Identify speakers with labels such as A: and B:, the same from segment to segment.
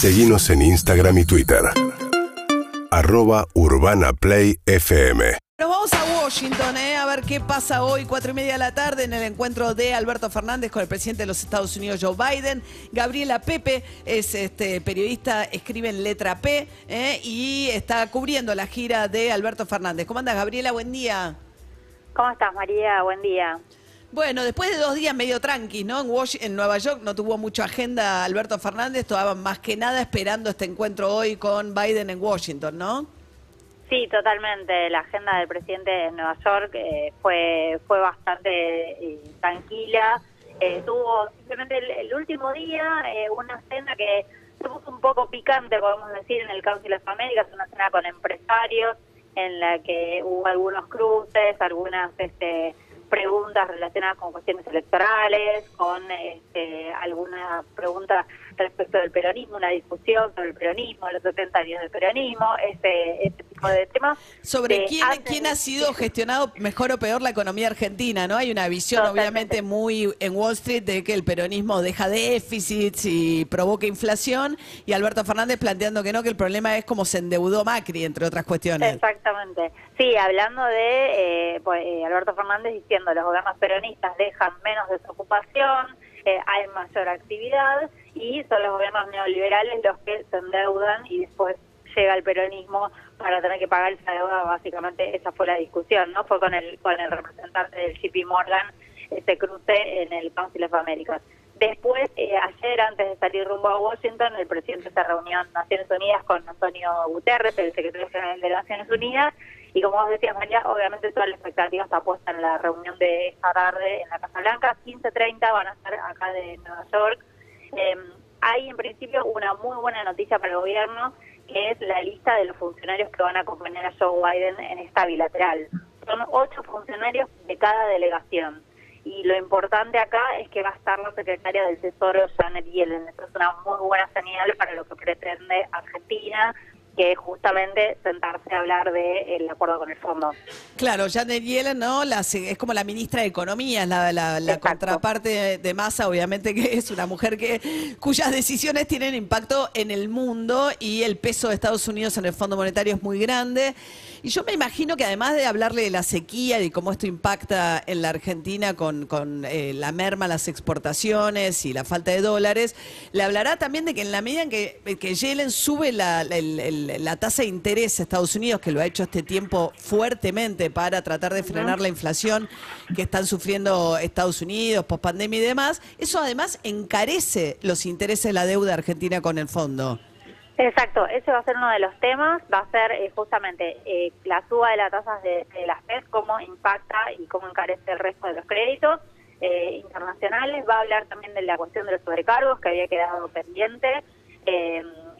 A: Seguimos en Instagram y Twitter. Arroba Urbana Play FM.
B: Nos vamos a Washington, ¿eh? a ver qué pasa hoy, cuatro y media de la tarde, en el encuentro de Alberto Fernández con el presidente de los Estados Unidos, Joe Biden. Gabriela Pepe es este, periodista, escribe en letra P ¿eh? y está cubriendo la gira de Alberto Fernández. ¿Cómo andas, Gabriela? Buen día.
C: ¿Cómo estás, María? Buen día.
B: Bueno, después de dos días medio tranqui, ¿no? En, en Nueva York no tuvo mucha agenda Alberto Fernández, estaba más que nada esperando este encuentro hoy con Biden en Washington, ¿no?
C: Sí, totalmente. La agenda del presidente en Nueva York eh, fue fue bastante eh, tranquila. Eh, tuvo simplemente el, último día una cena que se puso un poco picante, podemos decir, en el Council of America, una cena con empresarios en la que hubo algunos cruces, algunas este, preguntas relacionadas con cuestiones electorales, con este, algunas preguntas respecto del peronismo, una discusión sobre el peronismo, los 70 años del peronismo, ese, ese tipo de temas.
B: Sobre quién, quién ha sido gestionado mejor o peor la economía argentina, ¿no? Hay una visión obviamente muy en Wall Street de que el peronismo deja déficits y provoca inflación y Alberto Fernández planteando que no, que el problema es cómo se endeudó Macri, entre otras cuestiones.
C: Exactamente. Sí, hablando de eh, pues, eh, Alberto Fernández diciendo los gobiernos peronistas dejan menos desocupación, eh, hay mayor actividad y son los gobiernos neoliberales los que se endeudan y después llega el peronismo para tener que pagar esa deuda, básicamente esa fue la discusión, ¿no? Fue con el con el representante del JP Morgan ese cruce en el Council of America. Después, eh, ayer, antes de salir rumbo a Washington, el presidente se reunió en Naciones Unidas con Antonio Guterres, el secretario general de Naciones Unidas, y como vos decías, María, obviamente toda la expectativa está puesta en la reunión de esta tarde en la Casa Blanca. 15.30 van a estar acá de Nueva York. Eh, hay en principio una muy buena noticia para el gobierno, que es la lista de los funcionarios que van a acompañar a Joe Biden en esta bilateral. Son ocho funcionarios de cada delegación. Y lo importante acá es que va a estar la secretaria del Tesoro, Janet Yellen. Eso es una muy buena señal para lo que pretende Argentina que justamente sentarse a hablar del acuerdo con el fondo.
B: Claro, Janet Yellen, ¿no? es como la ministra de Economía, es la, la, contraparte de, Massa, obviamente que es una mujer que cuyas decisiones tienen impacto en el mundo y el peso de Estados Unidos en el Fondo Monetario es muy grande. Y yo me imagino que además de hablarle de la sequía y cómo esto impacta en la Argentina con, con eh, la merma, las exportaciones y la falta de dólares, le hablará también de que en la medida en que, que Yellen sube la, la tasa de interés a Estados Unidos, que lo ha hecho este tiempo fuertemente para tratar de frenar la inflación que están sufriendo Estados Unidos, post pandemia y demás, eso además encarece los intereses de la deuda argentina con el fondo.
C: Exacto, ese va a ser uno de los temas, va a ser eh, justamente eh, la suba de las tasas de, las FED, cómo impacta y cómo encarece el resto de los créditos eh, internacionales, va a hablar también de la cuestión de los sobrecargos que había quedado pendiente,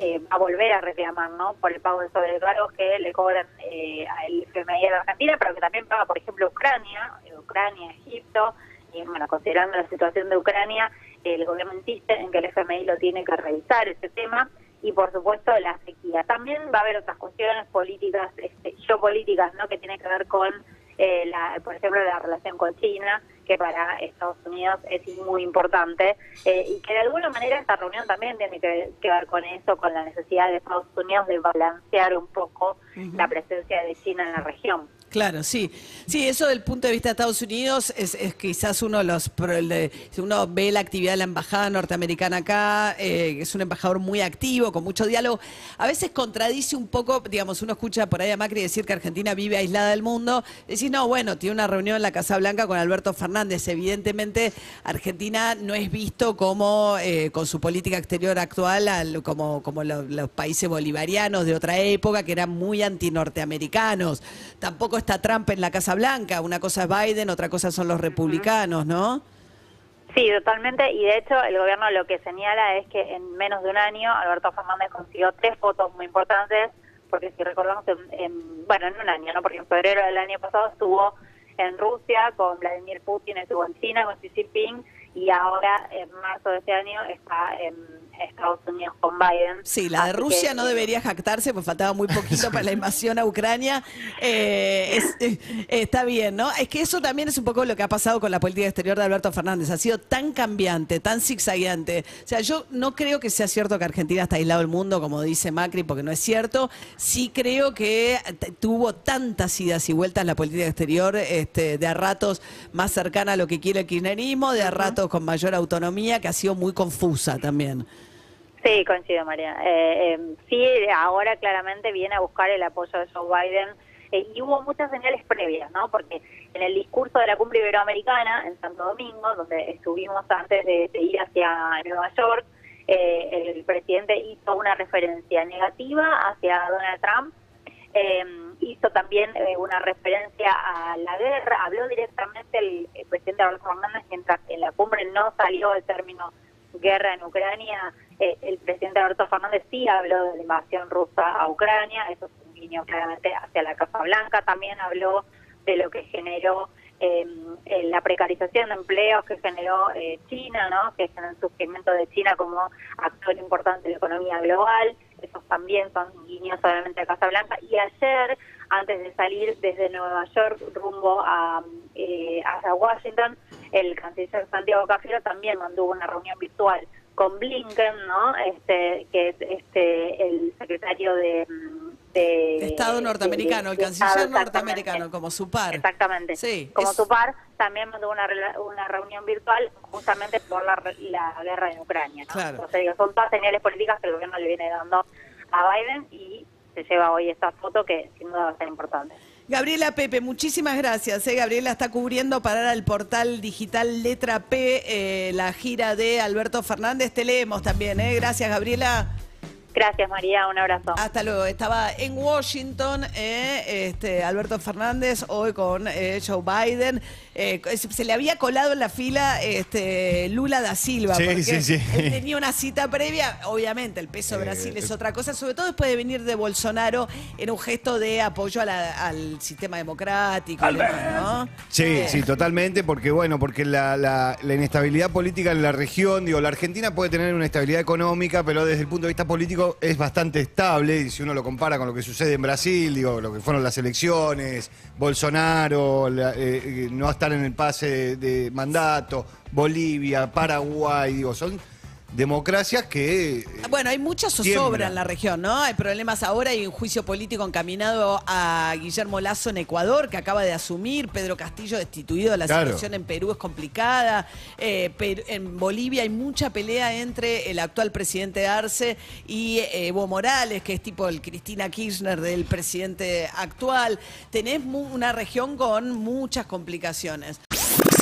C: va a volver a reclamar ¿no? por el pago de sobrecargos que le cobran al FMI de Argentina, pero que también paga, por ejemplo, Ucrania, Ucrania, Egipto, y bueno, considerando la situación de Ucrania, el gobierno insiste en que el FMI lo tiene que revisar ese tema y por supuesto la sequía. También va a haber otras cuestiones políticas, este, geopolíticas, ¿no? que tienen que ver con, eh, la, por ejemplo, la relación con China, que para Estados Unidos es muy importante eh, y que de alguna manera esta reunión también tiene que, ver con eso, con la necesidad de Estados Unidos de balancear un poco la presencia de China en la región.
B: Claro, sí. Sí, eso del punto de vista de Estados Unidos es, quizás uno de los... Uno ve la actividad de la embajada norteamericana acá, eh, es un embajador muy activo, con mucho diálogo. A veces contradice un poco, digamos, uno escucha por ahí a Macri decir que Argentina vive aislada del mundo. Decís, no, bueno, tiene una reunión en la Casa Blanca con Alberto Fernández. Evidentemente, Argentina no es visto como, eh, con su política exterior actual, como, como los, los países bolivarianos de otra época, que eran muy antinorteamericanos. Tampoco esta trampa en la Casa Blanca. Una cosa es Biden, otra cosa son los republicanos, ¿no?
C: Sí, totalmente. Y de hecho, el gobierno lo que señala es que en menos de un año Alberto Fernández consiguió tres fotos muy importantes, porque si recordamos, en, bueno, en un año, ¿no? Porque en febrero del año pasado estuvo en Rusia con Vladimir Putin, estuvo en China con Xi Jinping y ahora en marzo de este año está en, Estados Unidos con Biden.
B: Sí, la de
C: Así
B: Rusia
C: que,
B: no debería jactarse, pues faltaba muy poquito para la invasión a Ucrania. Eh, es- eh, está bien, ¿no? Es que eso también es un poco lo que ha pasado con la política exterior de Alberto Fernández. Ha sido tan cambiante, tan zigzagueante. O sea, yo no creo que sea cierto que Argentina está aislado del mundo, como dice Macri, porque no es cierto. Sí creo que tuvo tantas idas y vueltas la política exterior, este, de a ratos más cercana a lo que quiere el kirchnerismo, de a ratos con mayor autonomía, que ha sido muy confusa también.
C: Sí, coincido, María. Eh, eh, sí, ahora claramente viene a buscar el apoyo de Joe Biden eh, y hubo muchas señales previas, ¿no? Porque en el discurso de la cumbre iberoamericana en Santo Domingo, donde estuvimos antes de, de ir hacia Nueva York, eh, el presidente hizo una referencia negativa hacia Donald Trump. Eh, hizo también eh, una referencia a la guerra, habló directamente el, el presidente Alberto Fernández mientras en la cumbre no salió el término guerra en Ucrania, eh, el presidente Alberto Fernández sí habló de la invasión rusa a Ucrania, eso es un guiño claramente hacia la Casa Blanca, también habló de lo que generó eh, eh, la precarización de empleos que generó eh, China, ¿no? que es el surgimiento de China como actor importante de la economía global, esos también son guiños obviamente a Casa Blanca, y ayer, antes de salir desde Nueva York rumbo a, eh, Washington, el canciller Santiago Cafiero también mantuvo una reunión virtual con Blinken, ¿no? Este, que es este el secretario de, de
B: Estado norteamericano,
C: de-
B: el canciller norteamericano, como su par.
C: Exactamente.
B: Sí,
C: Como
B: es-
C: su par, también mantuvo una, una reunión virtual justamente por la, la guerra en Ucrania. ¿no?
B: Claro.
C: Entonces, digo, son todas señales políticas que el gobierno le viene dando a Biden y se lleva hoy esta foto que sin duda va a ser importante.
B: Gabriela Pepe, muchísimas gracias. ¿eh? Gabriela está cubriendo para el portal digital Letra P eh, la gira de Alberto Fernández. Te leemos también. ¿eh? Gracias, Gabriela.
C: Gracias, María. Un abrazo.
B: Hasta luego. Estaba en Washington eh, este, Alberto Fernández, hoy con eh, Joe Biden. Eh, se le había colado en la fila este, Lula da Silva.
D: Sí,
B: porque
D: sí, sí.
B: Él tenía una cita previa. Obviamente, el peso de
D: Eh,
B: Brasil es
D: eh.
B: otra cosa, sobre todo después de venir de Bolsonaro en un gesto de apoyo a la- al sistema democrático. y demás, ¿no?
D: Sí,
B: Eh,
D: sí, totalmente, porque bueno, porque la, la- la inestabilidad política en la región, digo, la Argentina puede tener una estabilidad económica, pero desde el punto de vista político es bastante estable, y si uno lo compara con lo que sucede en Brasil, digo, lo que fueron las elecciones, Bolsonaro, la- eh, eh, no estar en el pase de, de mandato, Bolivia, Paraguay, digo, son democracias que... eh,
B: Bueno, hay mucha zozobra
D: Tiembla.
B: en la región, ¿no? Hay problemas ahora, hay un juicio político encaminado a Guillermo Lazo en Ecuador, que acaba de asumir, Pedro Castillo destituido, la
D: Claro.
B: situación en Perú es complicada, eh, en Bolivia hay mucha pelea entre el actual presidente Arce y eh, Evo Morales, que es tipo el Cristina Kirchner del presidente actual. Tenés una región con muchas complicaciones.